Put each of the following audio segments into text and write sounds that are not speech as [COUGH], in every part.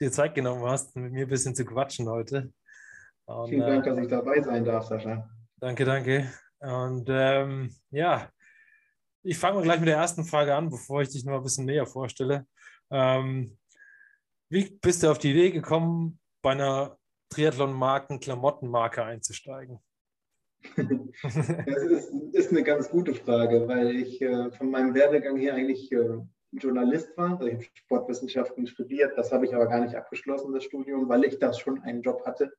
dir Zeit genommen hast, mit mir ein bisschen zu quatschen heute. Und, Vielen Dank, äh, dass ich dabei sein darf, Sascha. Danke, danke. Und ähm, ja, ich fange mal gleich mit der ersten Frage an, bevor ich dich noch ein bisschen näher vorstelle. Ähm, wie bist du auf die Idee gekommen, bei einer Triathlon-Marken-Klamottenmarke einzusteigen? [LAUGHS] das ist, ist, eine ganz gute Frage, weil ich äh, von meinem Werdegang her eigentlich äh, Journalist war. Also ich habe Sportwissenschaften studiert, das habe ich aber gar nicht abgeschlossen, das Studium, weil ich das schon einen Job hatte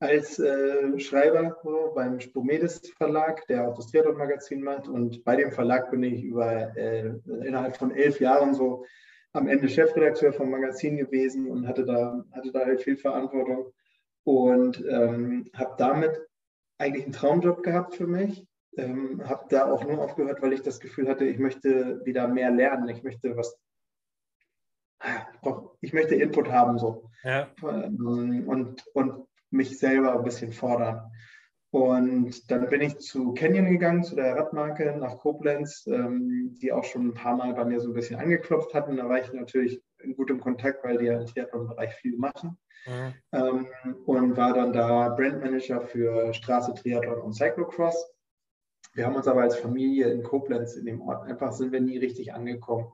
als äh, Schreiber so, beim Spomedes Verlag, der auch das Triathlon Magazin macht. Und bei dem Verlag bin ich über äh, innerhalb von elf Jahren so am Ende Chefredakteur vom Magazin gewesen und hatte da, hatte da halt viel Verantwortung und ähm, habe damit eigentlich einen Traumjob gehabt für mich ähm, habe da auch nur aufgehört, weil ich das Gefühl hatte, ich möchte wieder mehr lernen. Ich möchte was, ich möchte Input haben so ja. Ähm, und, und mich selber ein bisschen fordern. Und dann bin ich zu Canyon gegangen, zu der Radmarke nach Koblenz, ähm, die auch schon ein paar Mal bei mir so ein bisschen angeklopft hatten. Da war ich natürlich in gutem Kontakt, weil die ja im Triathlon-Bereich viel machen. Mhm. Ähm, und war dann da Brandmanager für Straße, Triathlon und Cyclocross. Wir haben uns aber als Familie in Koblenz, in dem Ort, einfach sind wir nie richtig angekommen.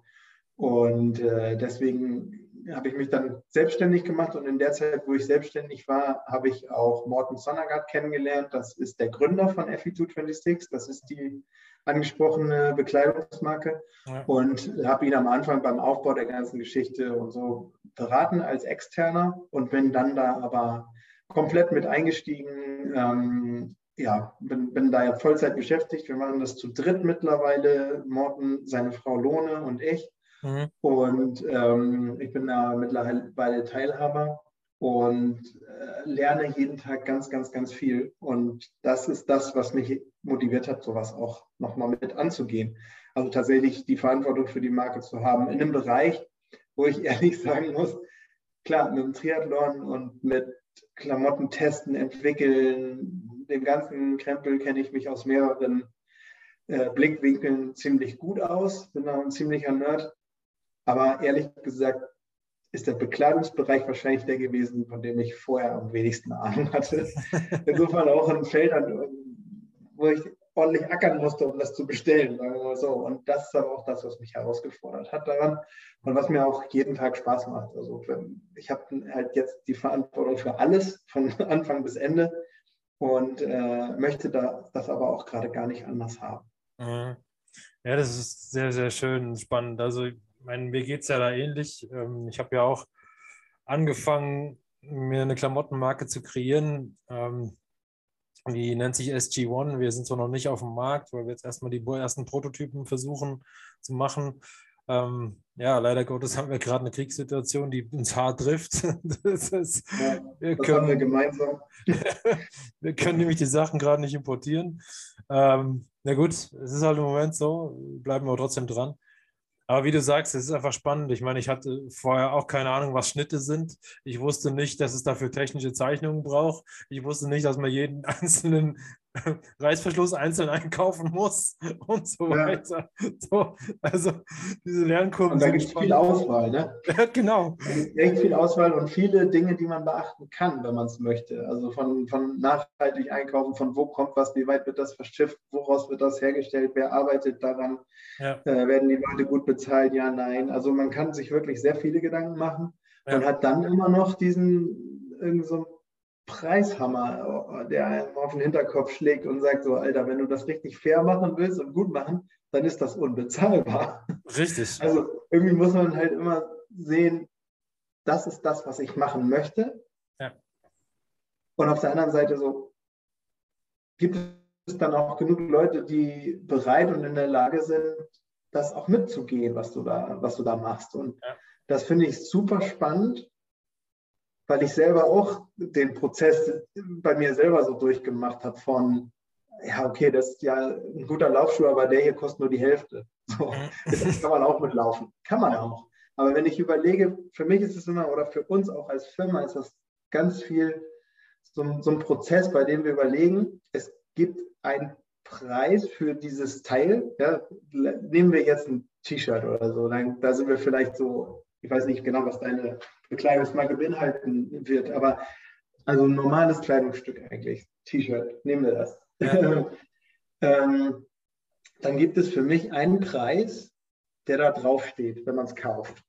Und äh, deswegen habe ich mich dann selbstständig gemacht und in der Zeit, wo ich selbstständig war, habe ich auch Morten Sonnergaard kennengelernt. Das ist der Gründer von FE226. Das ist die angesprochene Bekleidungsmarke ja. und habe ihn am Anfang beim Aufbau der ganzen Geschichte und so beraten als Externer und bin dann da aber komplett mit eingestiegen, ähm, ja, bin, bin da ja Vollzeit beschäftigt. Wir machen das zu dritt mittlerweile, Morten, seine Frau Lohne und ich. Mhm. Und ähm, ich bin da mittlerweile Teilhaber und äh, lerne jeden Tag ganz, ganz, ganz viel. Und das ist das, was mich motiviert hat, sowas auch nochmal mit anzugehen. Also tatsächlich die Verantwortung für die Marke zu haben in einem Bereich, wo ich [LAUGHS] ehrlich sagen muss, klar, mit dem Triathlon und mit Klamotten testen, entwickeln, dem ganzen Krempel kenne ich mich aus mehreren äh, Blickwinkeln ziemlich gut aus, bin da ein ziemlicher Nerd. Aber ehrlich gesagt ist der Bekleidungsbereich wahrscheinlich der gewesen, von dem ich vorher am wenigsten Ahnung hatte. [LAUGHS] Insofern auch ein Feld, wo ich ordentlich ackern musste, um das zu bestellen, sagen wir mal so. Und das ist aber auch das, was mich herausgefordert hat daran und was mir auch jeden Tag Spaß macht. Also ich habe halt jetzt die Verantwortung für alles von [LAUGHS] Anfang bis Ende und äh, möchte da, das aber auch gerade gar nicht anders haben. Mhm. Ja, das ist sehr, sehr schön spannend. Also, ich meine, mir geht es ja da ähnlich. Ähm, ich habe ja auch angefangen, mir eine Klamottenmarke zu kreieren. Ähm, die nennt sich SG1. Wir sind zwar noch nicht auf dem Markt, weil wir jetzt erstmal die ersten Prototypen versuchen zu machen. Ähm, ja, leider Gottes haben wir gerade eine Kriegssituation, die uns hart trifft. [LAUGHS] Das ist, ja, wir können, haben wir gemeinsam. [LAUGHS] wir können nämlich die Sachen gerade nicht importieren. Ähm, na gut, es ist halt im Moment so, bleiben wir trotzdem dran. Aber wie du sagst, es ist einfach spannend. Ich meine, ich hatte vorher auch keine Ahnung, was Schnitte sind. Ich wusste nicht, dass es dafür technische Zeichnungen braucht. Ich wusste nicht, dass man jeden [LAUGHS] einzelnen [LAUGHS] Reißverschluss einzeln einkaufen muss und so ja. weiter. So, also diese Lernkurven. Und da gibt es viel Auswahl, ne? [LAUGHS] Ja, genau. Echt viel Auswahl und viele Dinge, die man beachten kann, wenn man es möchte. Also von, von nachhaltig einkaufen, von wo kommt was, wie weit wird das verschifft, woraus wird das hergestellt, wer arbeitet daran, ja. äh, werden die Leute gut bezahlt, ja, nein. Also man kann sich wirklich sehr viele Gedanken machen und hat dann immer noch diesen irgend so Preishammer, der einem auf den Hinterkopf schlägt und sagt so, Alter, wenn du das richtig fair machen willst und gut machen, dann ist das unbezahlbar. Richtig. [LAUGHS] Also irgendwie muss man halt immer sehen, das ist das, was ich machen möchte. Ja. Und auf der anderen Seite so, gibt es dann auch genug Leute, die bereit und in der Lage sind, das auch mitzugehen, was du da, was du da machst. Und ja. Das finde ich super spannend, weil ich selber auch den Prozess bei mir selber so durchgemacht habe von, ja, okay, das ist ja ein guter Laufschuh, aber der hier kostet nur die Hälfte. So, mhm. das kann man auch mitlaufen. Kann man auch. Aber wenn ich überlege, für mich ist es immer, oder für uns auch als Firma, ist das ganz viel so, so ein Prozess, bei dem wir überlegen, es gibt einen Preis für dieses Teil. Ja, nehmen wir jetzt ein T-Shirt oder so, dann, da sind wir vielleicht so, ich weiß nicht genau, was deine Bekleidungsmarke beinhalten wird, aber also ein normales Kleidungsstück eigentlich, T-Shirt, nehmen wir das. Ja. [LAUGHS] ähm, dann gibt es für mich einen Preis, der da draufsteht, wenn man es kauft.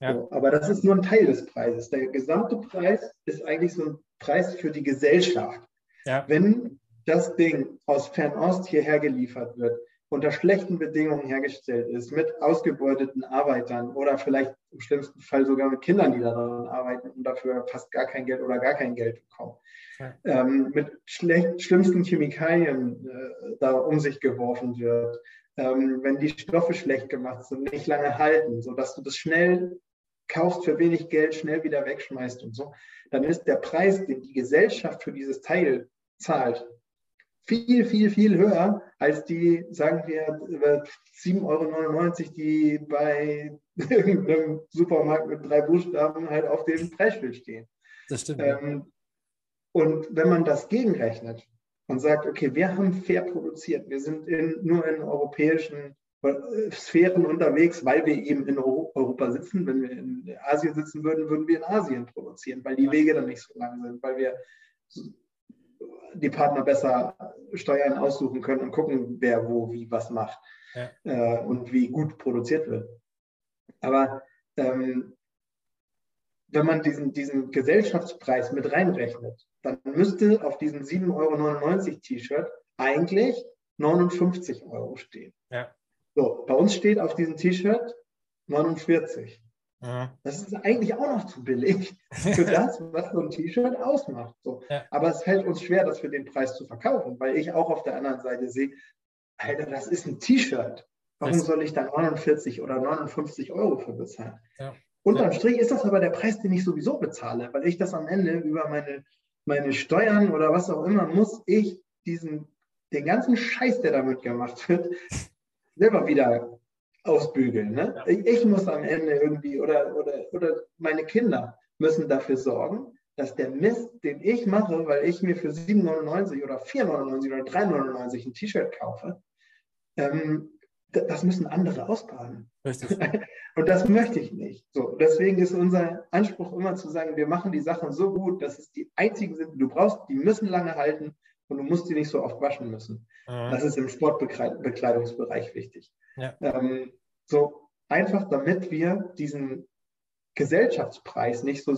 Ja. So, aber das ist nur ein Teil des Preises. Der gesamte Preis ist eigentlich so ein Preis für die Gesellschaft. Ja. Wenn das Ding aus Fernost hierher geliefert wird, unter schlechten Bedingungen hergestellt ist, mit ausgebeuteten Arbeitern oder vielleicht im schlimmsten Fall sogar mit Kindern, die daran arbeiten und dafür fast gar kein Geld oder gar kein Geld bekommen, ja. ähm, mit schlecht, schlimmsten Chemikalien äh, da um sich geworfen wird, ähm, wenn die Stoffe schlecht gemacht sind, nicht lange halten, sodass du das schnell kaufst für wenig Geld, schnell wieder wegschmeißt und so, dann ist der Preis, den die Gesellschaft für dieses Teil zahlt, viel, viel, viel höher als die, sagen wir, 7,99 Euro, die bei [LAUGHS] irgendeinem Supermarkt mit drei Buchstaben halt auf dem Preisschild stehen. Das stimmt. Ähm, und wenn man das gegenrechnet und sagt, okay, wir haben fair produziert, wir sind in, nur in europäischen äh, Sphären unterwegs, weil wir eben in Europa sitzen. Wenn wir in Asien sitzen würden, würden wir in Asien produzieren, weil die Wege dann nicht so lang sind, weil wir die Partner besser Steuern aussuchen können und gucken, wer wo wie was macht ja. äh, und wie gut produziert wird. Aber ähm, wenn man diesen, diesen Gesellschaftspreis mit reinrechnet, dann müsste auf diesem 7,99 Euro T-Shirt eigentlich 59 Euro stehen. Ja. So, bei uns steht auf diesem T-Shirt 49. Mhm. Das ist eigentlich auch noch zu billig für [LAUGHS] das, was so ein T-Shirt ausmacht. So. Ja. Aber es fällt uns schwer, das für den Preis zu verkaufen, weil ich auch auf der anderen Seite sehe, Alter, das ist ein T-Shirt. Warum soll ich da 49 oder 59 Euro für bezahlen? Ja. Unterm Strich ist das aber der Preis, den ich sowieso bezahle, weil ich das am Ende über meine, meine Steuern oder was auch immer muss ich diesen, den ganzen Scheiß, der damit gemacht wird, [LAUGHS] selber wieder ausbügeln. Ne? Ich, ich, muss am Ende irgendwie oder, oder, oder meine Kinder müssen dafür sorgen, dass der Mist, den ich mache, weil ich mir für 7,99 oder 4,99 oder 3,99 ein T-Shirt kaufe, ähm, das müssen andere ausbaden. [LAUGHS] Und das möchte ich nicht. So, deswegen ist unser Anspruch immer zu sagen, wir machen die Sachen so gut, dass es die einzigen sind, die du brauchst, die müssen lange halten und du musst die nicht so oft waschen müssen. Mhm. Das ist im Sportbekleidungsbereich wichtig. Ja. Ähm, so einfach, damit wir diesen Gesellschaftspreis nicht so,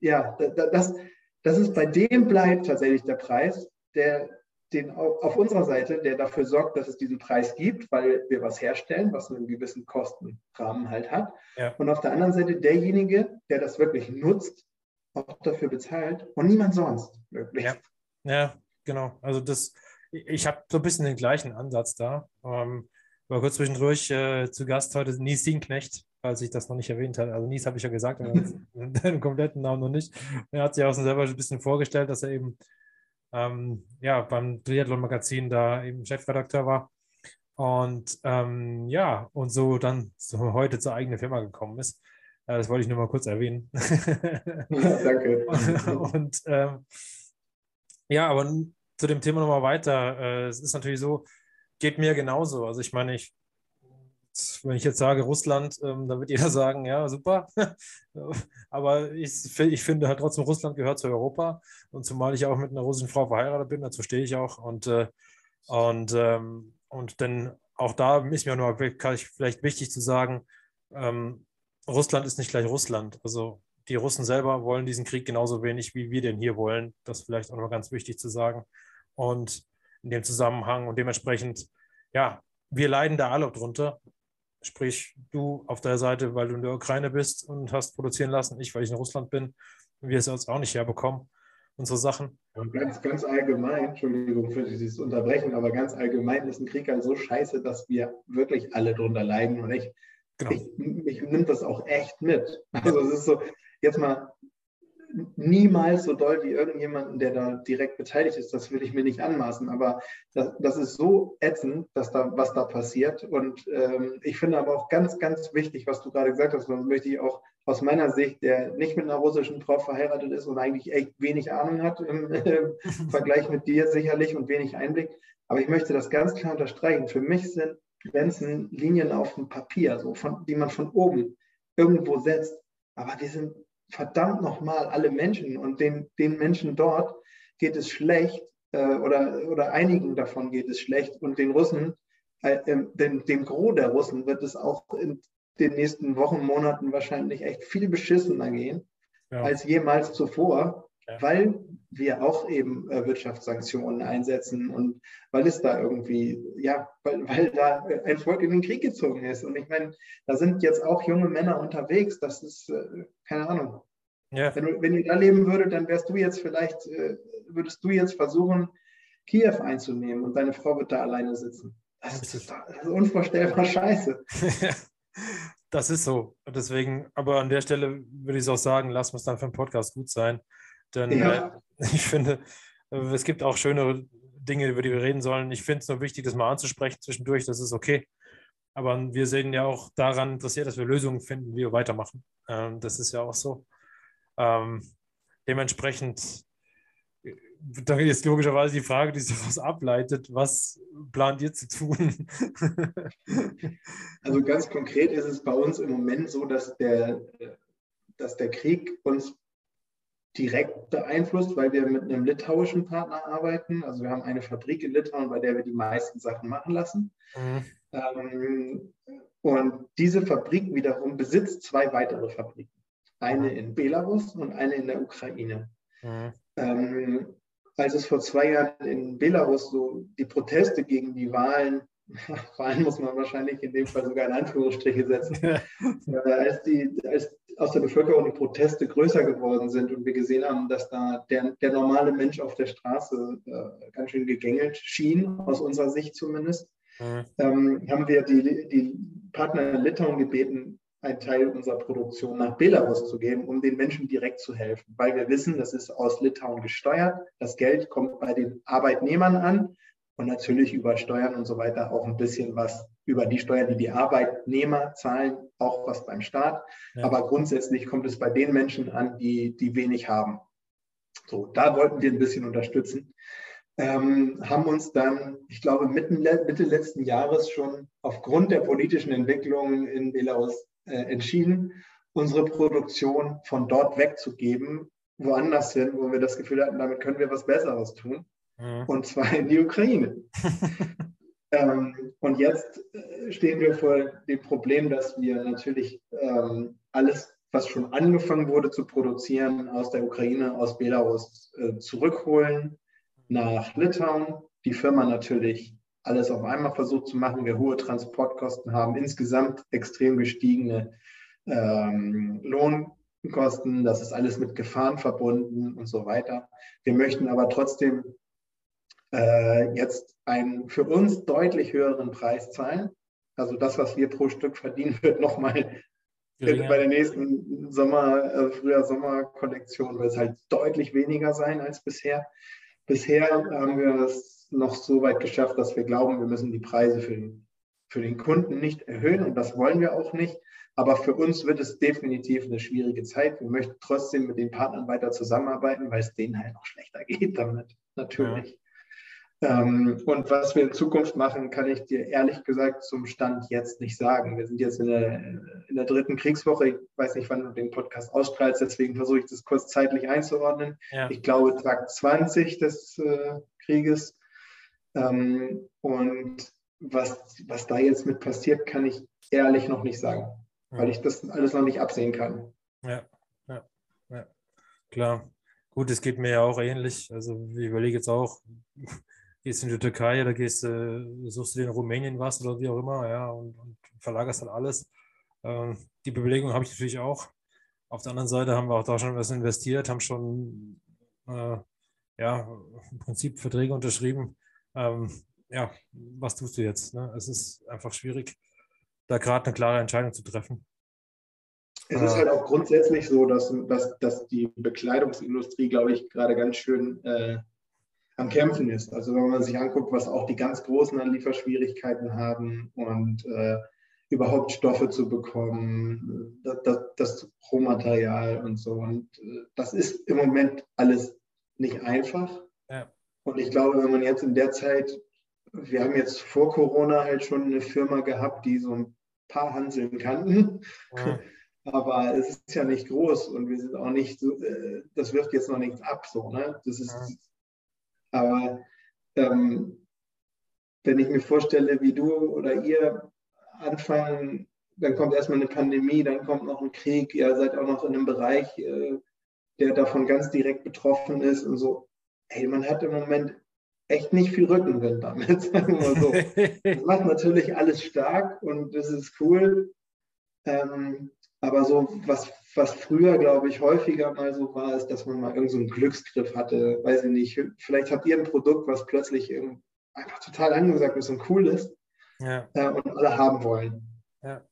ja, das, das ist bei dem bleibt tatsächlich der Preis, der den auf unserer Seite, der dafür sorgt, dass es diesen Preis gibt, weil wir was herstellen, was einen gewissen Kostenrahmen halt hat. Ja. Und auf der anderen Seite derjenige, der das wirklich nutzt, auch dafür bezahlt und niemand sonst wirklich. Ja, ja genau. Also das, ich habe so ein bisschen den gleichen Ansatz da. Ähm, war kurz zwischendurch äh, zu Gast heute Nies Dienknecht, falls ich das noch nicht erwähnt habe. Also Nies habe ich ja gesagt, aber [LAUGHS] [LAUGHS] den kompletten Namen noch nicht. Er hat sich auch selber ein bisschen vorgestellt, dass er eben ähm, ja, beim Triathlon-Magazin da eben Chefredakteur war. Und ähm, ja, und so dann so heute zur eigenen Firma gekommen ist. Äh, das wollte ich nur mal kurz erwähnen. [LAUGHS] Danke. und ähm, ja, aber zu dem Thema nochmal weiter. Äh, es ist natürlich so, geht mir genauso. Also ich meine, ich, wenn ich jetzt sage Russland, ähm, dann wird jeder [LAUGHS] sagen, ja, super. [LAUGHS] Aber ich, ich finde halt trotzdem, Russland gehört zu Europa. Und zumal ich auch mit einer russischen Frau verheiratet bin, dazu stehe ich auch. Und, äh, und, ähm, und denn auch da ist mir nur vielleicht wichtig zu sagen, ähm, Russland ist nicht gleich Russland. Also die Russen selber wollen diesen Krieg genauso wenig, wie wir den hier wollen. Das ist vielleicht auch noch ganz wichtig zu sagen. Und in dem Zusammenhang und dementsprechend, ja, wir leiden da alle drunter. Sprich, du auf der Seite, weil du in der Ukraine bist und hast produzieren lassen, ich, weil ich in Russland bin, wir es uns auch nicht herbekommen, unsere Sachen. Und ganz, ganz allgemein, Entschuldigung für dieses Unterbrechen, aber ganz allgemein ist ein Krieg halt so scheiße, dass wir wirklich alle drunter leiden. Und ich genau. ich, mich nimmt das auch echt mit. Also es ist so, jetzt mal niemals so doll wie irgendjemanden, der da direkt beteiligt ist. Das will ich mir nicht anmaßen. Aber das, das ist so ätzend, dass da, was da passiert. Und ähm, ich finde aber auch ganz, ganz wichtig, was du gerade gesagt hast, und möchte ich auch aus meiner Sicht, der nicht mit einer russischen Frau verheiratet ist und eigentlich echt wenig Ahnung hat im, [LAUGHS] im Vergleich mit dir sicherlich und wenig Einblick. Aber ich möchte das ganz klar unterstreichen. Für mich sind Grenzen Linien auf dem Papier, so von, die man von oben irgendwo setzt. Aber die sind verdammt nochmal alle Menschen und den, den Menschen dort geht es schlecht äh, oder, oder einigen davon geht es schlecht und den Russen, äh, dem, dem Gros der Russen wird es auch in den nächsten Wochen, Monaten wahrscheinlich echt viel beschissener gehen ja. als jemals zuvor, ja. weil wir auch eben äh, Wirtschaftssanktionen einsetzen und weil es da irgendwie, ja, weil, weil da ein Volk in den Krieg gezogen ist. Und ich meine, da sind jetzt auch junge Männer unterwegs, das ist, äh, keine Ahnung. Ja. Wenn, wenn ihr da leben würdet, dann wärst du jetzt vielleicht, äh, würdest du jetzt versuchen, Kiew einzunehmen und deine Frau wird da alleine sitzen. Das ist, das ist unvorstellbar scheiße. [LAUGHS] das ist so. Deswegen, aber an der Stelle würde ich es auch sagen, lass uns dann für den Podcast gut sein. Denn ja. äh, [LAUGHS] ich finde, äh, es gibt auch schönere Dinge, über die wir reden sollen. Ich finde es nur wichtig, das mal anzusprechen zwischendurch. Das ist okay. Aber wir sehen ja auch daran interessiert, dass wir Lösungen finden, wie wir weitermachen. Ähm, das ist ja auch so. Ähm, dementsprechend, äh, da ist logischerweise die Frage, die sich daraus ableitet, was plant ihr zu tun? [LAUGHS] also ganz konkret ist es bei uns im Moment so, dass der, dass der Krieg uns direkt beeinflusst, weil wir mit einem litauischen Partner arbeiten. Also wir haben eine Fabrik in Litauen, bei der wir die meisten Sachen machen lassen. Mhm. Ähm, und diese Fabrik wiederum besitzt zwei weitere Fabriken. Eine mhm. in Belarus und eine in der Ukraine. Mhm. Ähm, als es vor zwei Jahren in Belarus so die Proteste gegen die Wahlen [LAUGHS] Wahlen muss man wahrscheinlich in dem Fall sogar in Anführungsstriche setzen. Ja. als, die, als aus der Bevölkerung die Proteste größer geworden sind und wir gesehen haben, dass da der, der normale Mensch auf der Straße äh, ganz schön gegängelt schien, aus unserer Sicht zumindest, mhm. ähm, haben wir die, die Partner in Litauen gebeten, einen Teil unserer Produktion nach Belarus zu geben, um den Menschen direkt zu helfen, weil wir wissen, das ist aus Litauen gesteuert. Das Geld kommt bei den Arbeitnehmern an und natürlich über Steuern und so weiter auch ein bisschen was über die Steuern, die die Arbeitnehmer zahlen, auch was beim Staat. Ja. Aber grundsätzlich kommt es bei den Menschen an, die, die wenig haben. So, da wollten wir ein bisschen unterstützen. Ähm, haben uns dann, ich glaube, Mitte, Mitte letzten Jahres schon aufgrund der politischen Entwicklungen in Belarus äh, entschieden, unsere Produktion von dort wegzugeben, woanders hin, wo wir das Gefühl hatten, damit können wir was Besseres tun. Mhm. Und zwar in die Ukraine. [LAUGHS] ähm, und jetzt äh, stehen wir vor dem Problem, dass wir natürlich ähm, alles, was schon angefangen wurde zu produzieren, aus der Ukraine, aus Belarus äh, zurückholen nach Litauen. Die Firma natürlich alles auf einmal versucht zu machen, wir hohe Transportkosten haben, insgesamt extrem gestiegene ähm, Lohnkosten, das ist alles mit Gefahren verbunden und so weiter. Wir möchten aber trotzdem äh, jetzt einen für uns deutlich höheren Preis zahlen. Also das, was wir pro Stück verdienen, [LAUGHS] wird nochmal ja. bei der nächsten Sommer, äh, früher Sommerkollektion wird es halt deutlich weniger sein als bisher. Bisher haben wir es noch so weit geschafft, dass wir glauben, wir müssen die Preise für den, für den Kunden nicht erhöhen und das wollen wir auch nicht. Aber für uns wird es definitiv eine schwierige Zeit. Wir möchten trotzdem mit den Partnern weiter zusammenarbeiten, weil es denen halt noch schlechter [LAUGHS] geht damit, natürlich. Ähm, und was wir in Zukunft machen, kann ich dir ehrlich gesagt zum Stand jetzt nicht sagen. Wir sind jetzt in der, in der dritten Kriegswoche. Ich weiß nicht, wann du den Podcast ausstrahlst, deswegen versuche ich das kurz zeitlich einzuordnen. Ja. Ich glaube, Tag 20 des äh, Krieges. Ähm, und was, was da jetzt mit passiert, kann ich ehrlich noch nicht sagen, ja. weil ich das alles noch nicht absehen kann. Ja, ja, ja. Klar. Gut, es geht mir ja auch ähnlich. Also ich überlege jetzt auch, gehst in die Türkei oder gehst, äh, suchst du dir in Rumänien was oder wie auch immer, ja, und, und verlagerst dann alles. Ähm, die Überlegung habe ich natürlich auch. Auf der anderen Seite haben wir auch da schon was investiert, haben schon äh, ja, im Prinzip Verträge unterschrieben. Ähm, ja, was tust du jetzt? Ne? Es ist einfach schwierig. da gerade eine klare Entscheidung zu treffen. Es ist halt auch grundsätzlich so, dass, dass, dass die Bekleidungsindustrie, glaube ich, gerade ganz schön äh, am Kämpfen ist. Also wenn man sich anguckt, was auch die ganz Großen an Lieferschwierigkeiten haben und äh, überhaupt Stoffe zu bekommen, das, das, das Rohmaterial und so. Und äh, das ist im Moment alles nicht einfach. Ja. Und ich glaube, wenn man jetzt in der Zeit, wir haben jetzt vor Corona halt schon eine Firma gehabt, die so ein paar Hanseln kannten. Ja. [LAUGHS] Aber es ist ja nicht groß und wir sind auch nicht so, äh, das wirft jetzt noch nichts ab, so, ne? Das ist, ja. Aber ähm, wenn ich mir vorstelle, wie du oder ihr anfangen, dann kommt erstmal eine Pandemie, dann kommt noch ein Krieg, ihr seid auch noch in einem Bereich, äh, der davon ganz direkt betroffen ist und so. Hey, man hat im Moment echt nicht viel Rückenwind damit, [LAUGHS] sagen wir so. das [LAUGHS] macht natürlich alles stark und das ist cool. Ähm, aber so, was, was früher, glaube ich, häufiger mal so war, ist, dass man mal irgendeinen so Glücksgriff hatte. Weiß ich nicht, vielleicht habt ihr ein Produkt, was plötzlich einfach total angesagt ist und cool ist ja. äh, und alle haben wollen. Ja.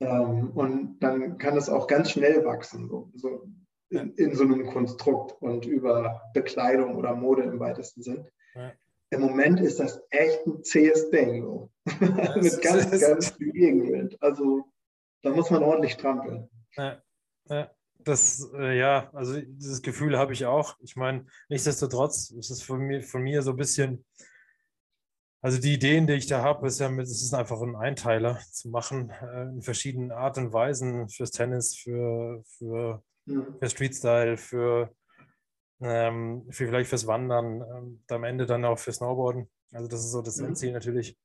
Ähm, und dann kann es auch ganz schnell wachsen, so, so in, in, so einem Konstrukt und über Bekleidung oder Mode im weitesten Sinn. Ja. Im Moment ist das echt ein zähes Ding, so. [LAUGHS] mit ganz, ganz viel Gegenwind. Also da muss man ordentlich trampeln. Ja, ja. Das, äh, ja, also dieses Gefühl habe ich auch. Ich meine, nichtsdestotrotz ist es von mir, von mir so ein bisschen, also die Ideen, die ich da habe, ist ja, es ist einfach ein Einteiler zu machen, äh, in verschiedenen Arten und Weisen fürs Tennis, für, für, mhm. für Street-Style, für, ähm, für vielleicht fürs Wandern, ähm, am Ende dann auch für Snowboarden. Also das ist so das mhm. Endziel natürlich.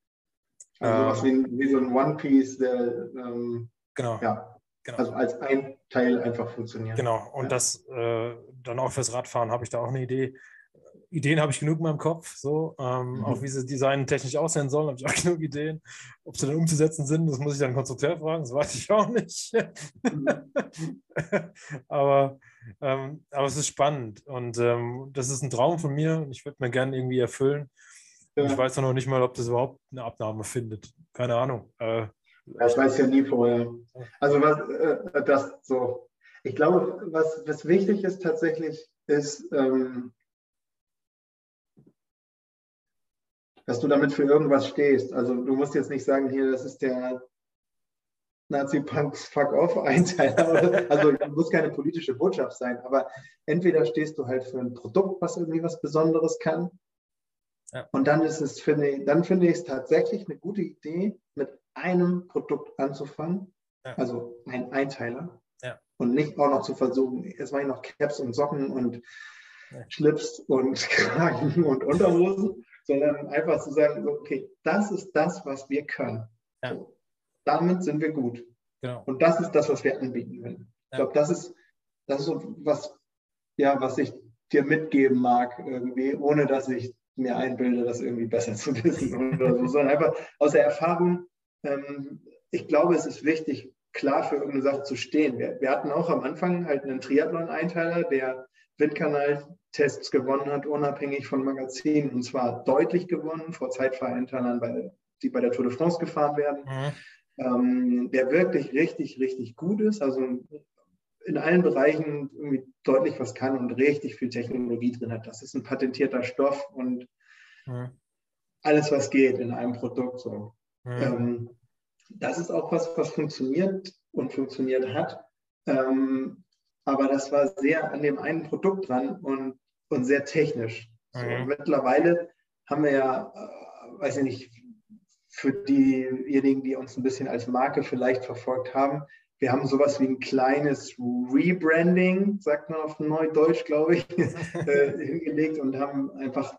Also ähm, wie, wie, so ein One-Piece, der ähm, Genau. Ja. Genau. Also als ein Teil einfach funktionieren. Genau. Und ja. das äh, dann auch fürs Radfahren habe ich da auch eine Idee. Ideen habe ich genug in meinem Kopf, so ähm, mhm. auch wie sie designtechnisch aussehen sollen, habe ich auch [LAUGHS] genug Ideen. Ob sie dann umzusetzen sind, das muss ich dann Konstrukteur fragen, das weiß ich auch nicht. Mhm. [LAUGHS] aber, ähm, aber es ist spannend und ähm, das ist ein Traum von mir und ich würde mir gerne irgendwie erfüllen. Ja. Ich weiß noch nicht mal, ob das überhaupt eine Abnahme findet. Keine Ahnung. Äh, das weiß ja nie vorher. Also was, äh, das so. Ich glaube, was, was wichtig ist tatsächlich, ist, ähm, dass du damit für irgendwas stehst. Also du musst jetzt nicht sagen, hier, das ist der Nazi-Punks Fuck-Off-Einteiler. [LAUGHS] also muss keine politische Botschaft sein, aber entweder stehst du halt für ein Produkt, was irgendwie was Besonderes kann. Ja. Und dann ist es, finde dann finde ich es tatsächlich eine gute Idee, mit einem Produkt anzufangen, ja. also ein Einteiler, ja. und nicht auch noch zu versuchen, jetzt mache ich noch Caps und Socken und ja. Schlips und [LAUGHS] Kragen und Unterhosen, sondern einfach zu sagen, okay, das ist das, was wir können. So, damit sind wir gut. Genau. Und das ist das, was wir anbieten können. Ich glaube, das ist, das ist so was, ja, was ich dir mitgeben mag, irgendwie, ohne dass ich mir einbilde, das irgendwie besser zu wissen [LAUGHS] oder so, sondern einfach aus der Erfahrung ich glaube, es ist wichtig, klar für irgendeine Sache zu stehen. Wir, wir hatten auch am Anfang halt einen Triathlon-Einteiler, der Windkanal-Tests gewonnen hat, unabhängig von Magazinen, und zwar deutlich gewonnen vor Zeitfahreinteilern, die bei der Tour de France gefahren werden, mhm. ähm, der wirklich richtig, richtig gut ist, also in allen Bereichen irgendwie deutlich was kann und richtig viel Technologie drin hat. Das ist ein patentierter Stoff und mhm. alles, was geht in einem Produkt so. Mhm. Ähm, das ist auch was, was funktioniert und funktioniert hat. Ähm, aber das war sehr an dem einen Produkt dran und, und sehr technisch. So, mhm. Mittlerweile haben wir ja, äh, weiß ich nicht, für diejenigen, die uns ein bisschen als Marke vielleicht verfolgt haben, wir haben sowas wie ein kleines Rebranding, sagt man auf Neudeutsch, glaube ich, [LAUGHS] äh, [LAUGHS] hingelegt und haben einfach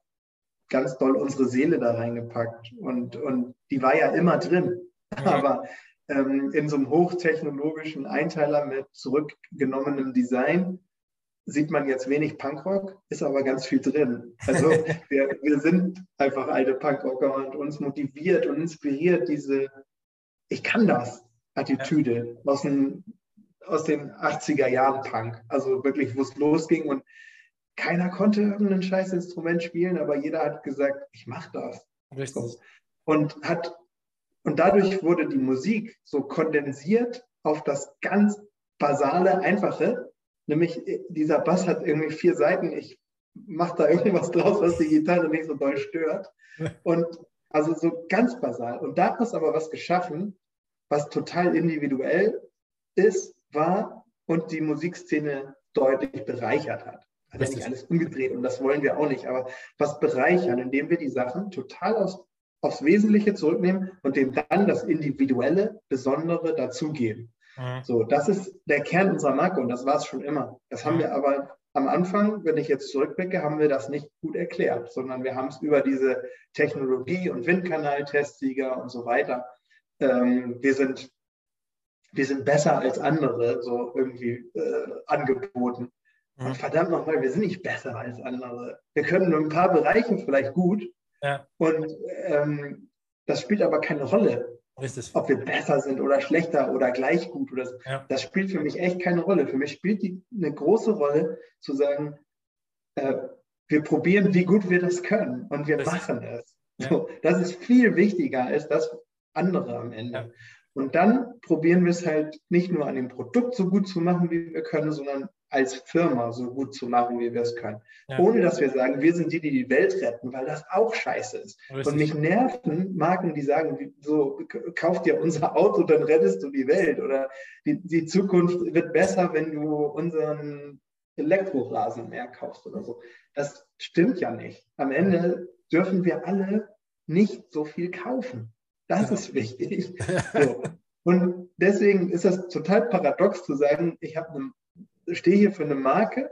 ganz doll unsere Seele da reingepackt. Und, und die war ja immer drin. Mhm. Aber ähm, in so einem hochtechnologischen Einteiler mit zurückgenommenem Design sieht man jetzt wenig Punkrock, ist aber ganz viel drin. Also [LAUGHS] wir, wir sind einfach alte Punkrocker und uns motiviert und inspiriert diese Ich kann das Attitüde aus, den, aus den 80er Jahren Punk. Also wirklich, wo es losging und keiner konnte irgendein scheiß Instrument spielen, aber jeder hat gesagt, ich mache das. Richtig. Und hat und dadurch wurde die Musik so kondensiert auf das ganz basale, einfache. Nämlich äh, dieser Bass hat irgendwie vier Seiten. Ich mache da irgendwas draus, was die Gitarre nicht so doll stört. [LAUGHS] Und also so ganz basal. Und da ist aber was geschaffen, was total individuell ist, war und die Musikszene deutlich bereichert hat. Also nicht alles umgedreht und das wollen wir auch nicht, aber was bereichern, indem wir die Sachen total aus, aufs Wesentliche zurücknehmen und dem dann das Individuelle, Besondere dazugeben. Mhm. So, das ist der Kern unserer Marke und das war es schon immer. Das haben mhm. wir aber am Anfang, wenn ich jetzt zurückblicke, haben wir das nicht gut erklärt, sondern wir haben es über diese Technologie und Windkanal-Testsieger und so weiter. Ähm, wir sind wir sind besser als andere, so irgendwie äh, angeboten. Mhm. Und verdammt nochmal, wir sind nicht besser als andere. Wir können nur ein paar Bereiche vielleicht gut. Ja. Und ähm, das spielt aber keine Rolle. Ob wir besser sind oder schlechter oder gleich gut oder so. Ja. Das spielt für mich echt keine Rolle. Für mich spielt die eine große Rolle zu sagen, äh, wir probieren, wie gut wir das können und wir Richtig. machen es. Ja. So, das ist viel wichtiger als das andere am Ende. Und dann probieren wir es halt nicht nur an dem Produkt so gut zu machen, wie wir können, sondern als Firma so gut zu machen, wie wir es können. Ja. Ohne dass wir sagen, wir sind die, die die Welt retten, weil das auch scheiße ist. Richtig. Und mich nerven Marken, die sagen, so, kauf dir unser Auto, dann rettest du die Welt. Oder die, die Zukunft wird besser, wenn du unseren Elektrorasenmäher kaufst oder so. Das stimmt ja nicht. Am Ende dürfen wir alle nicht so viel kaufen. Das genau. ist wichtig. So. Und deswegen ist das total paradox zu sagen, ich eine, stehe hier für eine Marke,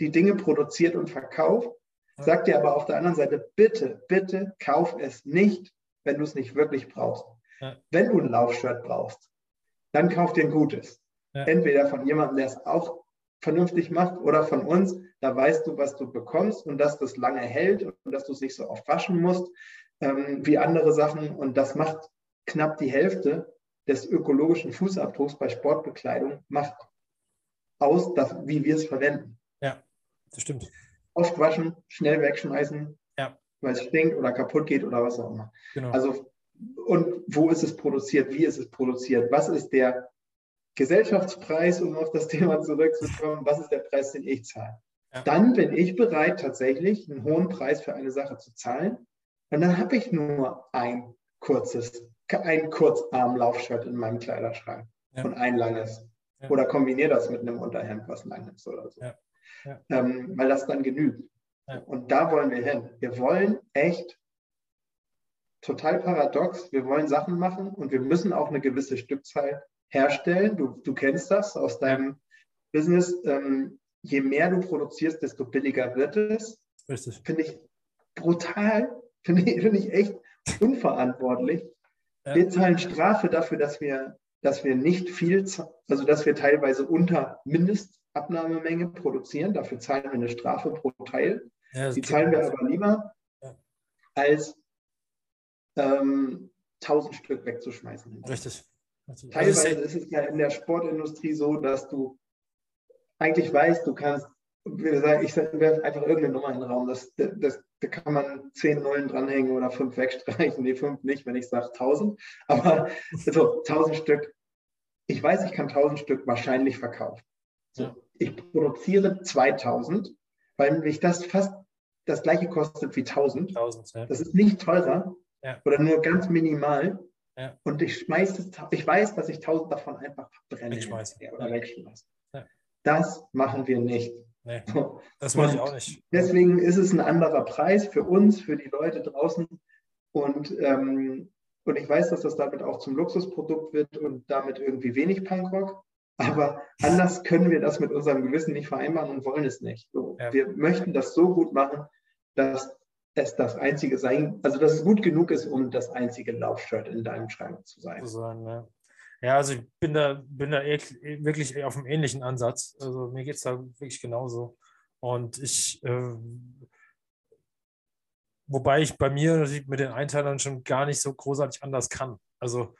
die Dinge produziert und verkauft, sagt dir aber auf der anderen Seite, bitte, bitte kauf es nicht, wenn du es nicht wirklich brauchst. Ja. Wenn du ein Laufshirt brauchst, dann kauf dir ein gutes. Ja. Entweder von jemandem, der es auch vernünftig macht oder von uns, da weißt du, was du bekommst und dass das lange hält und dass du es nicht so oft waschen musst ähm, wie andere Sachen. Und das macht knapp die Hälfte des ökologischen Fußabdrucks bei Sportbekleidung, macht aus, dass, wie wir es verwenden. Ja, das stimmt. Oft waschen, schnell wegschmeißen, ja. weil es stinkt oder kaputt geht oder was auch immer. Genau. Also, und wo ist es produziert? Wie ist es produziert? Was ist der Gesellschaftspreis, um auf das Thema zurückzukommen? Was ist der Preis, den ich zahle? Ja. Dann bin ich bereit, tatsächlich einen hohen Preis für eine Sache zu zahlen, und dann habe ich nur ein kurzes, ein Kurzarm-Laufshirt in meinem Kleiderschrank ja. und ein langes. Ja. Oder kombiniere das mit einem Unterhemd, was lang ist oder so. Ähm, weil das dann genügt. Und da wollen wir hin. Wir wollen echt total paradox. Wir wollen Sachen machen und wir müssen auch eine gewisse Stückzahl herstellen. Du, du kennst das aus deinem Business. Ähm, je mehr du produzierst, desto billiger wird es. Finde ich brutal, Finde ich, find ich echt unverantwortlich. Ja. Wir zahlen Strafe dafür, dass wir, dass wir nicht viel, also dass wir teilweise unter Mindestabnahmemenge produzieren. Dafür zahlen wir eine Strafe pro Teil. Ja, Die zahlen wir aber lieber, ja. als ähm, 1000 Stück wegzuschmeißen. Richtig. Teilweise ist es ja in der Sportindustrie so, dass du eigentlich weißt, du kannst ich werfe einfach irgendeine Nummer in den Raum. Das, das, da kann man zehn Nullen dranhängen oder fünf wegstreichen. Nee, fünf nicht, wenn ich sage 1000. Aber so 1000 Stück. Ich weiß, ich kann 1000 Stück wahrscheinlich verkaufen. So, ja. Ich produziere 2000, weil mich das fast das gleiche kostet wie 1000. 1000 ja. Das ist nicht teurer ja. oder nur ganz minimal. Und ich schmeiße, ich weiß, dass ich 1000 davon einfach verbrenne oder wegschmeiße. Das machen wir nicht. Nee, das mache ich auch nicht. Deswegen ist es ein anderer Preis für uns, für die Leute draußen. Und, ähm, und ich weiß, dass das damit auch zum Luxusprodukt wird und damit irgendwie wenig Punkrock. Aber anders können wir das mit unserem Gewissen nicht vereinbaren und wollen es nicht. So, ja. Wir möchten das so gut machen, dass es das einzige sein, also dass es gut genug ist, um das einzige Laufshirt in deinem Schrank zu sein. Zu sein ja. Ja, also ich bin da, bin da wirklich auf einem ähnlichen Ansatz. Also mir geht es da wirklich genauso. Und ich, äh, wobei ich bei mir mit den Einteilern schon gar nicht so großartig anders kann. Also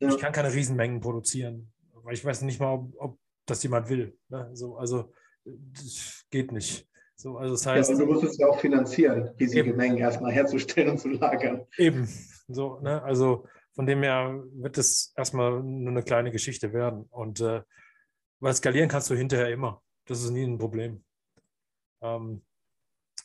ja. ich kann keine Riesenmengen produzieren, weil ich weiß nicht mal, ob, ob das jemand will. Ne? So, also das geht nicht. So, also das heißt, ja, du musst es ja auch finanzieren, riesige eben. Mengen erstmal herzustellen und zu lagern. Eben. So, ne? Also von dem her wird es erstmal nur eine kleine Geschichte werden. Und äh, weil skalieren kannst du hinterher immer. Das ist nie ein Problem. Ähm,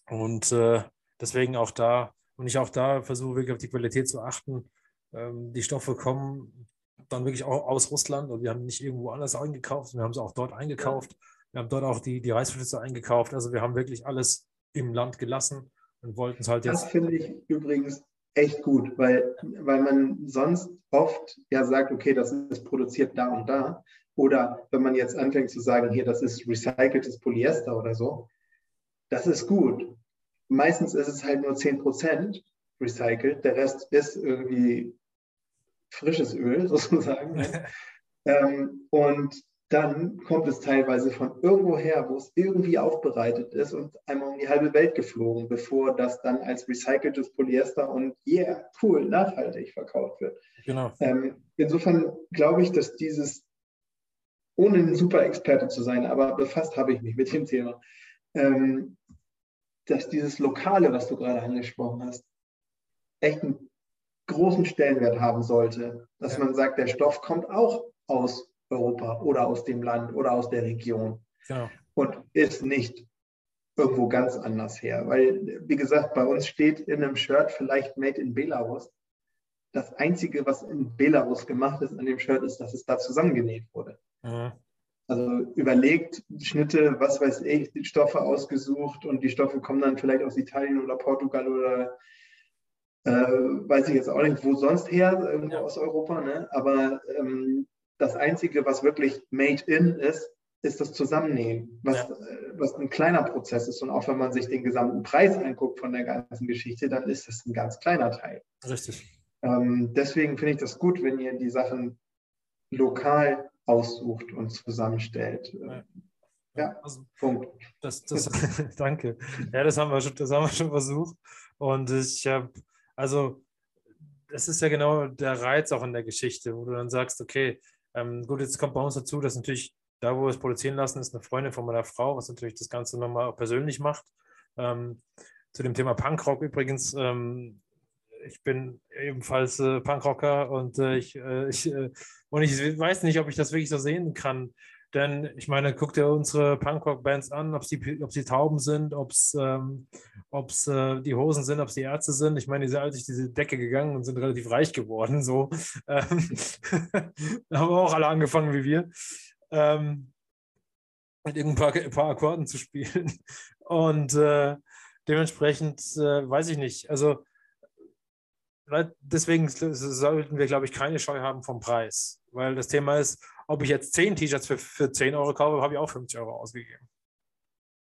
und äh, deswegen auch da, und ich auch da versuche wirklich auf die Qualität zu achten. Ähm, die Stoffe kommen dann wirklich auch aus Russland und wir haben nicht irgendwo anders eingekauft, wir haben sie auch dort eingekauft. Wir haben dort auch die, die Reißverschlüsse eingekauft. Also wir haben wirklich alles im Land gelassen und wollten es halt jetzt. Das finde ich übrigens echt gut, weil, weil man sonst oft ja sagt, okay, das ist produziert da und da. Oder wenn man jetzt anfängt zu sagen, hier, das ist recyceltes Polyester oder so, das ist gut. Meistens ist es halt nur 10% recycelt, der Rest ist irgendwie frisches Öl [LAUGHS] sozusagen. [LAUGHS] Ähm, und dann kommt es teilweise von irgendwoher, wo es irgendwie aufbereitet ist und einmal um die halbe Welt geflogen, bevor das dann als recyceltes Polyester und yeah, cool, nachhaltig verkauft wird. Genau. Ähm, insofern glaube ich, dass dieses, ohne ein super Experte zu sein, aber befasst habe ich mich mit dem Thema, ähm, dass dieses Lokale, was du gerade angesprochen hast, echt einen großen Stellenwert haben sollte. Dass ja. man sagt, der Stoff kommt auch aus Europa oder aus dem Land oder aus der Region genau. und ist nicht irgendwo ganz anders her. Weil, wie gesagt, bei uns steht in einem Shirt vielleicht Made in Belarus. Das Einzige, was in Belarus gemacht ist an dem Shirt, ist, dass es da zusammengenäht wurde. Mhm. Also überlegt, Schnitte, was weiß ich, die Stoffe ausgesucht und die Stoffe kommen dann vielleicht aus Italien oder Portugal oder äh, weiß ich jetzt auch nicht, wo sonst her, irgendwo ja. aus Europa, ne? aber ähm, das Einzige, was wirklich made in ist, ist das Zusammennähen, was, ja. Äh, was ein kleiner Prozess ist. Und auch wenn man sich den gesamten Preis anguckt von der ganzen Geschichte, dann ist das ein ganz kleiner Teil. Richtig. Ähm, deswegen finde ich das gut, wenn ihr die Sachen lokal aussucht und zusammenstellt. Ja, ja also, Punkt. Das, das, [LAUGHS] danke. Ja, das haben, wir schon, das haben wir schon versucht. Und ich habe also, das ist ja genau der Reiz auch in der Geschichte, wo du dann sagst, okay, ähm, gut, jetzt kommt bei uns dazu, dass natürlich da, wo wir es produzieren lassen, ist eine Freundin von meiner Frau, was natürlich das Ganze nochmal persönlich macht. Ähm, zu dem Thema Punkrock übrigens, ähm, ich bin ebenfalls äh, Punkrocker und äh, ich, äh, ich äh, und ich weiß nicht, ob ich das wirklich so sehen kann, denn ich meine, guck dir unsere Punkrock-Bands an, ob sie, ob sie Tauben sind, ob es ähm, äh, die Hosen sind, ob es die Ärzte sind. Ich meine, die sind alle durch diese Decke gegangen und sind relativ reich geworden. So. [LAUGHS] Ähm, [LAUGHS] haben auch alle angefangen wie wir. Ähm, mit irgendein paar, paar Akkorden zu spielen. [LAUGHS] Und äh, dementsprechend äh, weiß ich nicht. Also deswegen sollten wir, glaube ich, keine Scheu haben vom Preis. Weil das Thema ist, ob ich jetzt 10 T-Shirts für, für 10 Euro kaufe, habe ich auch 50 Euro ausgegeben.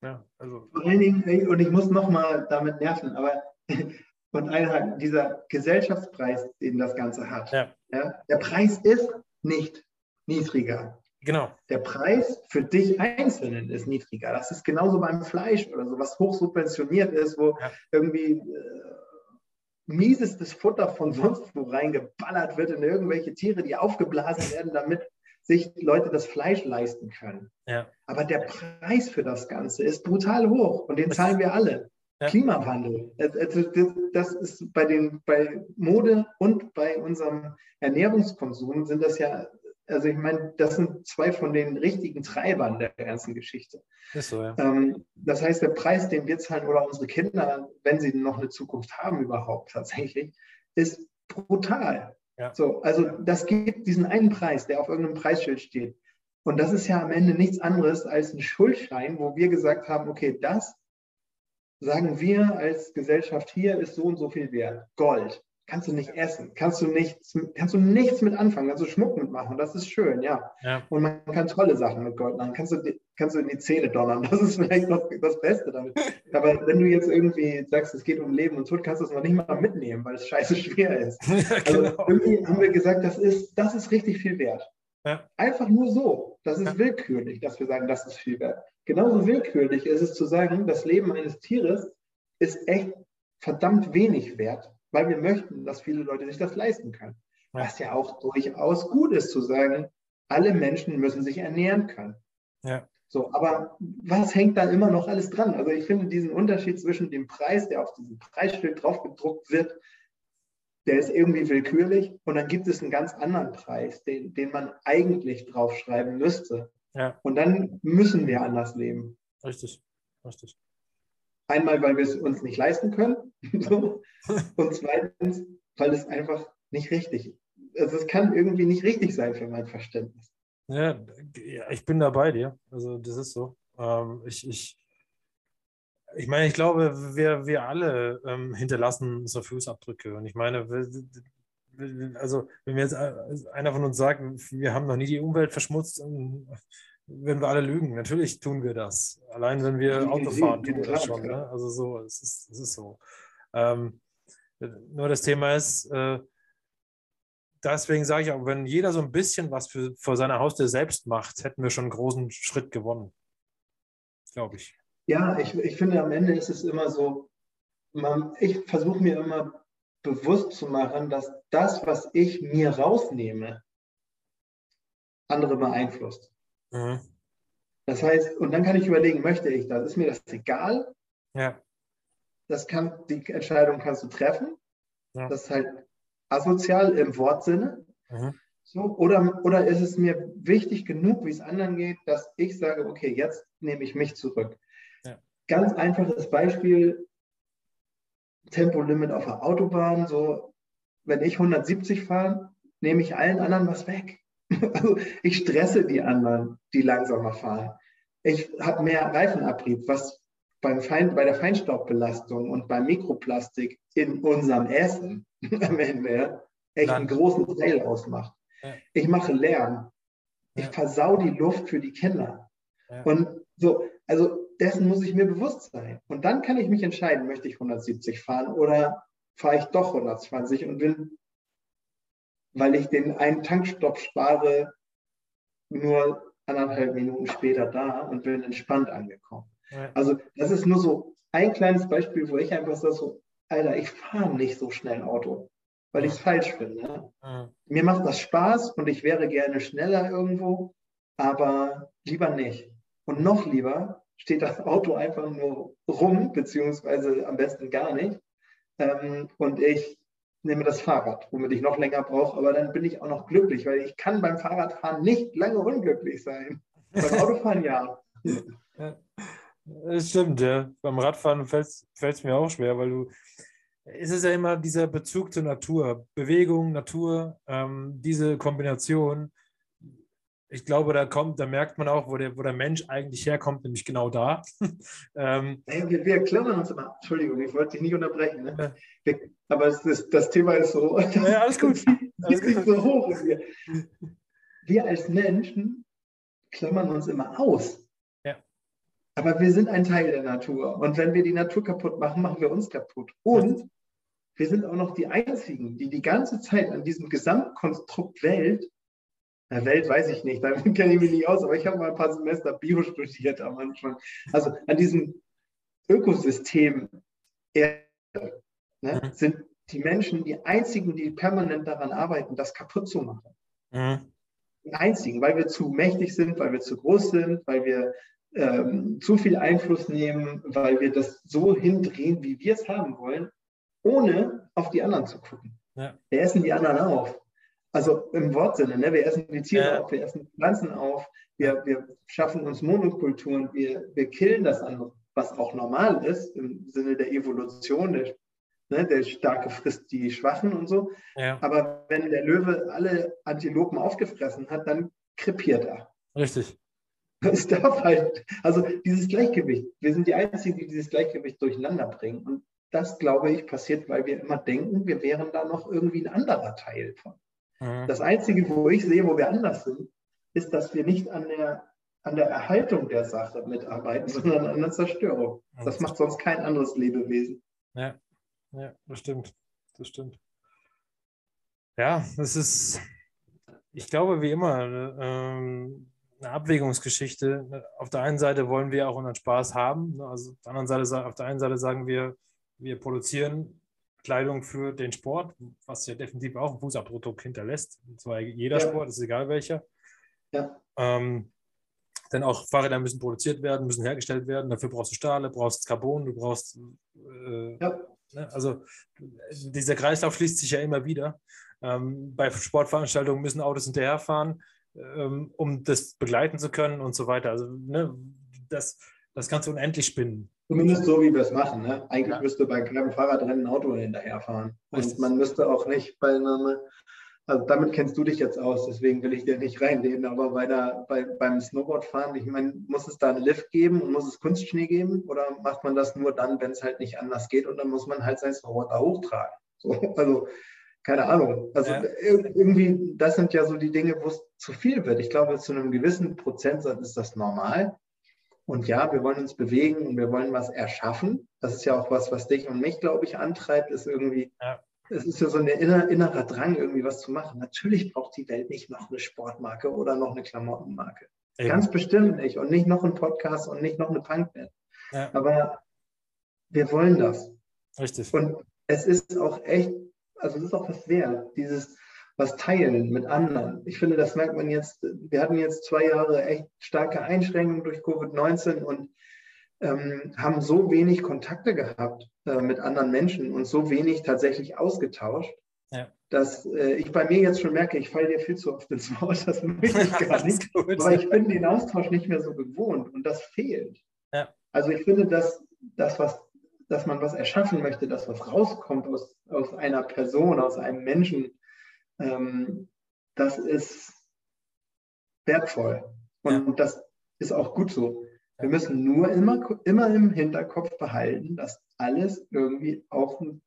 Ja, also. Vor allen Dingen, und ich muss nochmal damit nerven, aber [LAUGHS] und einhaken, dieser Gesellschaftspreis, den das Ganze hat, ja. ja. der Preis ist nicht niedriger. Genau. Der Preis für dich Einzelnen ist niedriger. Das ist genauso beim Fleisch oder so, was hochsubventioniert ist, wo ja. irgendwie äh, miesestes Futter von sonst wo reingeballert wird in irgendwelche Tiere, die aufgeblasen werden, damit sich Leute das Fleisch leisten können. Ja. Aber der Preis für das Ganze ist brutal hoch und den zahlen wir alle. Ja. Klimawandel. Das ist bei, den, bei Mode und bei unserem Ernährungskonsum sind das ja, also ich meine, das sind zwei von den richtigen Treibern der ganzen Geschichte. Ist so, ja. Ähm, das heißt, der Preis, den wir zahlen oder unsere Kinder, wenn sie noch eine Zukunft haben überhaupt tatsächlich, ist brutal. Ja. So, also das gibt diesen einen Preis, der auf irgendeinem Preisschild steht. Und das ist ja am Ende nichts anderes als ein Schuldschein, wo wir gesagt haben, okay, das sagen wir als Gesellschaft hier ist so und so viel wert. Gold. Kannst du nicht essen, kannst du nichts, kannst du nichts mit anfangen, kannst du Schmuck mitmachen, das ist schön, ja. ja. Und man kann tolle Sachen mit Gold machen, kannst du, kannst du in die Zähne donnern, das ist vielleicht noch das Beste damit. Aber wenn du jetzt irgendwie sagst, es geht um Leben und Tod, kannst du es noch nicht mal mitnehmen, weil es scheiße schwer ist. [LAUGHS] Ja, also genau. Also irgendwie haben wir gesagt, das ist, das ist richtig viel wert. Ja. Einfach nur so. Das ist willkürlich, dass wir sagen, das ist viel wert. Genauso willkürlich ist es zu sagen, das Leben eines Tieres ist echt verdammt wenig wert weil wir möchten, dass viele Leute sich das leisten können. Was ja auch durchaus gut ist zu sagen, alle Menschen müssen sich ernähren können. Ja. So, aber was hängt da immer noch alles dran? Also ich finde diesen Unterschied zwischen dem Preis, der auf diesem Preisschild draufgedruckt wird, der ist irgendwie willkürlich und dann gibt es einen ganz anderen Preis, den, den man eigentlich draufschreiben müsste. Ja. Und dann müssen wir anders leben. Richtig, richtig. Einmal, weil wir es uns nicht leisten können. [LAUGHS] Und zweitens, weil es einfach nicht richtig ist. Also es kann irgendwie nicht richtig sein für mein Verständnis. Ja, ich bin da bei dir. Also das ist so. Ähm, ich, ich, ich meine, ich glaube, wir, wir alle ähm, hinterlassen so Fußabdrücke. Und ich meine, also wenn wir jetzt äh, einer von uns sagt, wir haben noch nie die Umwelt verschmutzt, wenn wir alle lügen. Natürlich tun wir das. Allein wenn wir Auto fahren, tun wir das schon. Ne? Also so, es ist, es ist so. Ähm, nur das Thema ist, äh, deswegen sage ich auch, wenn jeder so ein bisschen was für, vor seiner Haustür selbst macht, hätten wir schon einen großen Schritt gewonnen. Glaube ich. Ja, ich, ich finde, am Ende ist es immer so, man, ich versuche mir immer bewusst zu machen, dass das, was ich mir rausnehme, andere beeinflusst. Mhm. Das heißt, und dann kann ich überlegen, möchte ich das? Ist mir das egal? Ja. Das kann, die Entscheidung kannst du treffen. Ja. Das ist halt asozial im Wortsinne. Mhm. So, oder, oder ist es mir wichtig genug, wie es anderen geht, dass ich sage, okay, jetzt nehme ich mich zurück. Ja. Ganz einfaches Beispiel, Tempolimit auf der Autobahn, so, wenn ich 170 fahre, nehme ich allen anderen was weg. Also ich stresse die anderen, die langsamer fahren. Ich habe mehr Reifenabrieb, was beim Fein, bei der Feinstaubbelastung und beim Mikroplastik in unserem Essen [LAUGHS] am Ende echt einen großen Teil ausmacht. Ja. Ich mache Lärm. Ich versau die Luft für die Kinder. Ja. Und so, also dessen muss ich mir bewusst sein. Und dann kann ich mich entscheiden, möchte ich 170 fahren oder fahre ich doch 120 und bin weil ich den einen Tankstopp spare, nur anderthalb Minuten später da und bin entspannt angekommen. Ja. Also das ist nur so ein kleines Beispiel, wo ich einfach sage, so, Alter, ich fahre nicht so schnell Auto, weil ich es falsch finde. Ja. Mir macht das Spaß und ich wäre gerne schneller irgendwo, aber lieber nicht. Und noch lieber steht das Auto einfach nur rum, beziehungsweise am besten gar nicht. Ähm, und ich nehme das Fahrrad, womit ich noch länger brauche, aber dann bin ich auch noch glücklich, weil ich kann beim Fahrradfahren nicht lange unglücklich sein. Beim Autofahren ja. ja. Das stimmt, ja. Beim Radfahren fällt es mir auch schwer, weil du, es ist ja immer dieser Bezug zur Natur, Bewegung, Natur, ähm, diese Kombination, ich glaube, da kommt, da merkt man auch, wo der, wo der Mensch eigentlich herkommt, nämlich genau da. [LAUGHS] ähm, wir, wir klammern uns immer, Entschuldigung, ich wollte dich nicht unterbrechen, ne? wir, aber ist, das Thema ist so, ja, [LAUGHS] alles gut. alles gut. so hoch. Wir, wir als Menschen klammern uns immer aus. Ja. Aber wir sind ein Teil der Natur. Und wenn wir die Natur kaputt machen, machen wir uns kaputt. Und wir sind auch noch die Einzigen, die die ganze Zeit an diesem Gesamtkonstrukt Welt Welt weiß ich nicht, da kenne ich mich nicht aus, aber ich habe mal ein paar Semester Bio studiert am Anfang. Also an diesem Ökosystem Erde ne, mhm. sind die Menschen die einzigen, die permanent daran arbeiten, das kaputt zu machen. Mhm. Die einzigen, weil wir zu mächtig sind, weil wir zu groß sind, weil wir ähm, zu viel Einfluss nehmen, weil wir das so hindrehen, wie wir es haben wollen, ohne auf die anderen zu gucken. Ja. Wir essen die anderen auf. Also im Wortsinne, ne? wir essen die Tiere ja. auf, wir essen Pflanzen auf, wir, wir schaffen uns Monokulturen, wir, wir killen das andere, was auch normal ist im Sinne der Evolution. Der, ne? der Starke frisst die Schwachen und so. Ja. Aber wenn der Löwe alle Antilopen aufgefressen hat, dann krepiert er. Richtig. Es darf halt, also dieses Gleichgewicht, wir sind die Einzigen, die dieses Gleichgewicht durcheinander bringen. Und das, glaube ich, passiert, weil wir immer denken, wir wären da noch irgendwie ein anderer Teil von. Mhm. Das Einzige, wo ich sehe, wo wir anders sind, ist, dass wir nicht an der, an der Erhaltung der Sache mitarbeiten, [LAUGHS] sondern an der Zerstörung. Das macht sonst kein anderes Lebewesen. Ja, ja das stimmt. Das stimmt. Ja, das ist, ich glaube, wie immer, ähm, eine Abwägungsgeschichte. Auf der einen Seite wollen wir auch unseren Spaß haben. Ne? Also auf der anderen Seite, auf der einen Seite sagen wir, wir produzieren Kleidung für den Sport, was ja definitiv auch ein Fußabdruck hinterlässt. Und zwar jeder ja. Sport, ist egal welcher. Ja. Ähm, denn auch Fahrräder müssen produziert werden, müssen hergestellt werden. Dafür brauchst du Stahl, du brauchst Carbon, du brauchst äh, ja. Ne? Also dieser Kreislauf schließt sich ja immer wieder. Ähm, bei Sportveranstaltungen müssen Autos hinterherfahren, ähm, um das begleiten zu können und so weiter. Also ne, das, das kannst du unendlich spinnen. Zumindest so, wie wir es machen. Ne? Eigentlich ja. müsste bei keinem Fahrradrennen ein Auto hinterherfahren. Und man müsste auch nicht bei einem also damit kennst du dich jetzt aus, deswegen will ich dir nicht reinreden, aber bei der, bei, beim Snowboardfahren, ich meine, muss es da einen Lift geben und muss es Kunstschnee geben oder macht man das nur dann, wenn es halt nicht anders geht und dann muss man halt sein Snowboard da hochtragen? So, [LAUGHS] also keine Ahnung. Also ja. irgendwie, das sind ja so die Dinge, wo es zu viel wird. Ich glaube, zu einem gewissen Prozentsatz ist das normal. Und ja, wir wollen uns bewegen und wir wollen was erschaffen. Das ist ja auch was, was dich und mich, glaube ich, antreibt, ist irgendwie ja es ist ja so ein inner, innerer Drang, irgendwie was zu machen. Natürlich braucht die Welt nicht noch eine Sportmarke oder noch eine Klamottenmarke. Eben. Ganz bestimmt nicht. Und nicht noch ein Podcast und nicht noch eine Punkband. Ja. Aber wir wollen das. Richtig. Und es ist auch echt, also es ist auch was wert, dieses was teilen mit anderen. Ich finde, das merkt man jetzt. Wir hatten jetzt zwei Jahre echt starke Einschränkungen durch Covid-19 und ähm, haben so wenig Kontakte gehabt äh, mit anderen Menschen und so wenig tatsächlich ausgetauscht, ja. dass äh, ich bei mir jetzt schon merke, ich falle dir viel zu oft ins Wort, das möchte ich [LAUGHS] gar nicht. aber ich bin den Austausch nicht mehr so gewohnt und das fehlt. Ja. Also ich finde, dass das, was dass man was erschaffen möchte, dass was rauskommt aus, aus einer Person, aus einem Menschen, ähm, das ist wertvoll. Und ja. das ist auch gut so. Wir müssen nur immer, immer im Hinterkopf behalten, dass alles irgendwie auch ein,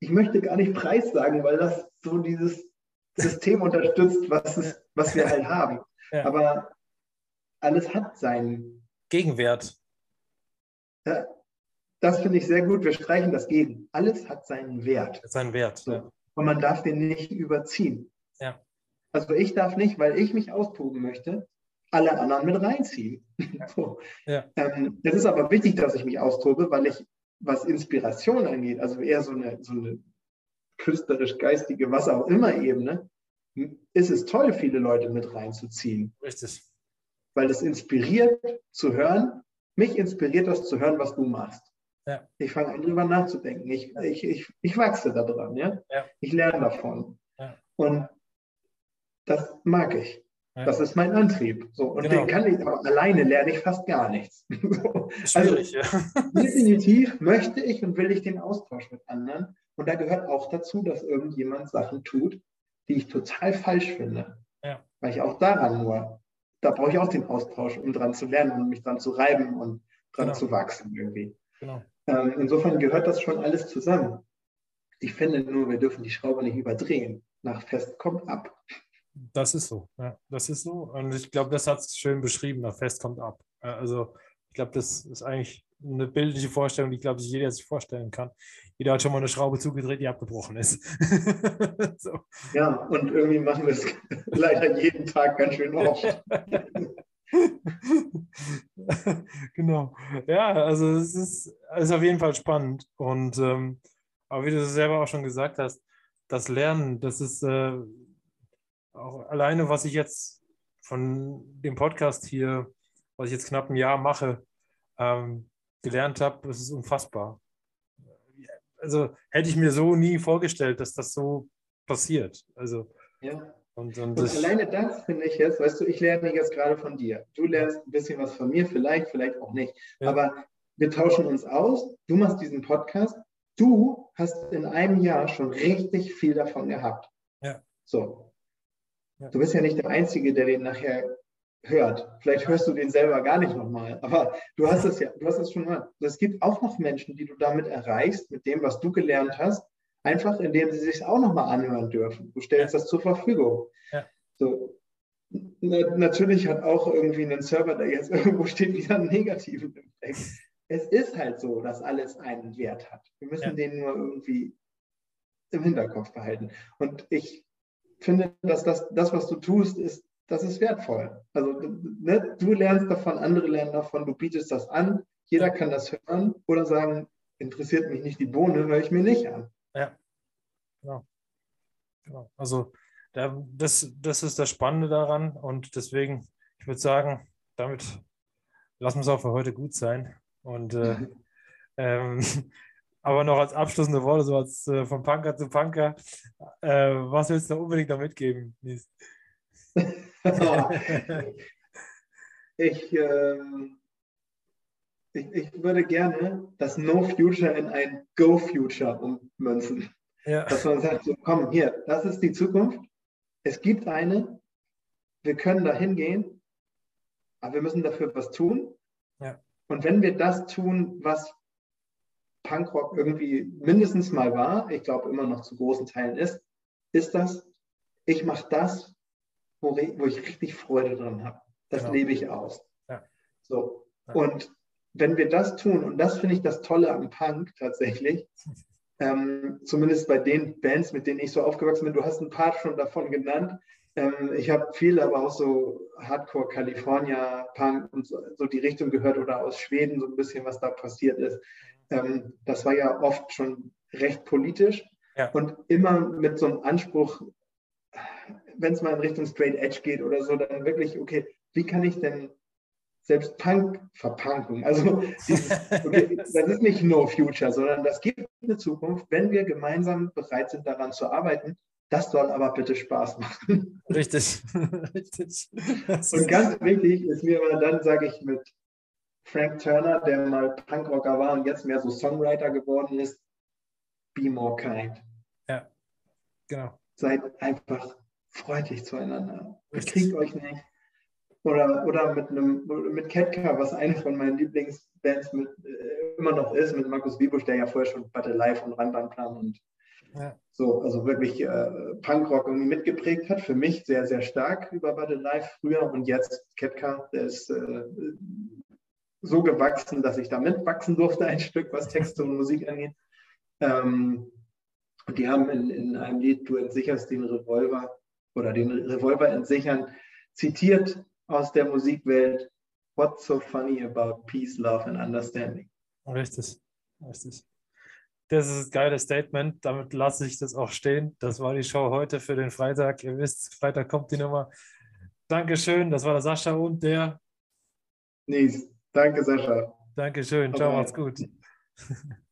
ich möchte gar nicht Preis sagen, weil das so dieses System [LAUGHS] unterstützt, was, es, was wir halt haben. Ja. Aber alles hat seinen Gegenwert. Ja, das finde ich sehr gut. Wir streichen das gegen. Alles hat seinen Wert. Seinen Wert. So. Und man darf den nicht überziehen. Ja. Also ich darf nicht, weil ich mich austoben möchte, alle anderen mit reinziehen. [LAUGHS] so. ja. ähm, das ist aber wichtig, dass ich mich austobe, weil ich, was Inspiration angeht, also eher so eine, so eine künstlerisch-geistige, was auch immer Ebene, ist es toll, viele Leute mit reinzuziehen. Richtig. Weil das inspiriert zu hören, mich inspiriert das zu hören, was du machst. Ja. Ich fange an, drüber nachzudenken. Ich, ich, ich, ich wachse daran. Ja? ja? Ich lerne davon. Ja. Und das mag ich. Das ist mein Antrieb. So, und genau. den kann ich, aber alleine lerne ich fast gar nichts. [LAUGHS] Schwierig, also, ja. [LAUGHS] Definitiv möchte ich und will ich den Austausch mit anderen. Und da gehört auch dazu, dass irgendjemand Sachen tut, die ich total falsch finde. Ja. Weil ich auch daran nur, da brauche ich auch den Austausch, um dran zu lernen und mich dran zu reiben und dran genau. zu wachsen irgendwie. Genau. Ähm, insofern gehört das schon alles zusammen. Ich finde nur, wir dürfen die Schraube nicht überdrehen. Nach fest kommt ab. Das ist so, ja, das ist so. Und ich glaube, das hat es schön beschrieben, der Fest kommt ab. Also ich glaube, das ist eigentlich eine bildliche Vorstellung, die, glaube ich, jeder sich vorstellen kann. Jeder hat schon mal eine Schraube zugedreht, die abgebrochen ist. [LAUGHS] so. Ja, und irgendwie machen wir es [LAUGHS] leider jeden Tag ganz schön oft. [LAUGHS] [LAUGHS] genau. Ja, also es ist, ist auf jeden Fall spannend. Und ähm, aber wie du selber auch schon gesagt hast, das Lernen, das ist äh, auch alleine, was ich jetzt von dem Podcast hier, was ich jetzt knapp ein Jahr mache, ähm, gelernt habe, das ist unfassbar. Also hätte ich mir so nie vorgestellt, dass das so passiert. Also ja. Und, und, und alleine das finde ich jetzt, weißt du, ich lerne jetzt gerade von dir. Du lernst ein bisschen was von mir, vielleicht, vielleicht auch nicht. Ja. Aber wir tauschen uns aus. Du machst diesen Podcast. Du hast in einem Jahr schon richtig viel davon gehabt. Ja. So. Du bist ja nicht der Einzige, der den nachher hört. Vielleicht hörst du den selber gar nicht nochmal, aber du hast es ja, du hast es schon gehört. Es gibt auch noch Menschen, die du damit erreichst, mit dem, was du gelernt hast, einfach indem sie sich auch nochmal anhören dürfen. Du stellst ja. das zur Verfügung. Ja. So. Na, natürlich hat auch irgendwie ein Server, der jetzt [LAUGHS] irgendwo steht, wieder einen negativen Effekt. Es ist halt so, dass alles einen Wert hat. Wir müssen ja. den nur irgendwie im Hinterkopf behalten. Und ich finde, dass das, das, was du tust, ist, das ist wertvoll. Also ne, du lernst davon, andere lernen davon, du bietest das an, jeder kann das hören oder sagen, interessiert mich nicht die Bohne, höre ich mir nicht an. Ja, genau. genau. Also da, das, das ist das Spannende daran und deswegen, ich würde sagen, damit lassen wir es auch für heute gut sein. Und äh, mhm. [LAUGHS] ähm, Aber noch als abschließende Worte, so als äh, von Punker zu Punker, äh, was willst du unbedingt noch mitgeben? [LAUGHS] ich, äh, ich, ich würde gerne das No Future in ein Go Future ummünzen. Ja. Dass man sagt, so, komm, hier, das ist die Zukunft. Es gibt eine, wir können da hingehen, aber wir müssen dafür was tun. Ja. Und wenn wir das tun, was Punkrock irgendwie mindestens mal war, ich glaube immer noch zu großen Teilen ist, ist das, ich mache das, wo, wo, ich richtig Freude dran habe. Das genau. lebe ich aus. Ja. So. Ja. Und wenn wir das tun, und das finde ich das Tolle am Punk tatsächlich, ähm, zumindest bei den Bands, mit denen ich so aufgewachsen bin, du hast ein paar schon davon genannt. Ähm, ich habe viel aber auch so Hardcore California Punk und so, so, die Richtung gehört oder aus Schweden so ein bisschen, was da passiert ist. Ähm, das war ja oft schon recht politisch ja. und immer mit so einem Anspruch, wenn es mal in Richtung Straight Edge geht oder so, dann wirklich, okay, wie kann ich denn selbst Punk Verpankung. Also dieses, okay, [LAUGHS] das ist nicht No Future, sondern das gibt eine Zukunft, wenn wir gemeinsam bereit sind, daran zu arbeiten. Das soll aber bitte Spaß machen. Richtig, [LAUGHS] richtig. Und ganz wichtig ist mir immer dann, sage ich mit Frank Turner, der mal Punkrocker war und jetzt mehr so Songwriter geworden ist, be more kind. Ja, genau. Seid einfach freundlich zueinander. Bekriegt euch nicht oder, oder mit einem mit Ketka, was eine von meinen Lieblingsbands mit, äh, immer noch ist, mit Markus Wiebusch, der ja vorher schon Battle Live und Randbahnplan und ja. so, also wirklich äh, Punkrock irgendwie mitgeprägt hat. Für mich sehr, sehr stark über Battle Live früher und jetzt Ketka, der ist äh, so gewachsen, dass ich da mitwachsen durfte, ein Stück, was Texte und Musik angeht. Ähm, und die haben in, in einem Lied, du entsicherst den Revolver oder den Revolver entsichern, zitiert aus der Musikwelt. What's so funny about peace, love and understanding? Richtig, richtig. Das ist ein geiles Statement. Damit lasse ich das auch stehen. Das war die Show heute für den Freitag. Ihr wisst, Freitag kommt die Nummer. Dankeschön. Das war der Sascha und der. Nies. Danke, Sascha. Dankeschön. Ciao, macht's gut. [LAUGHS]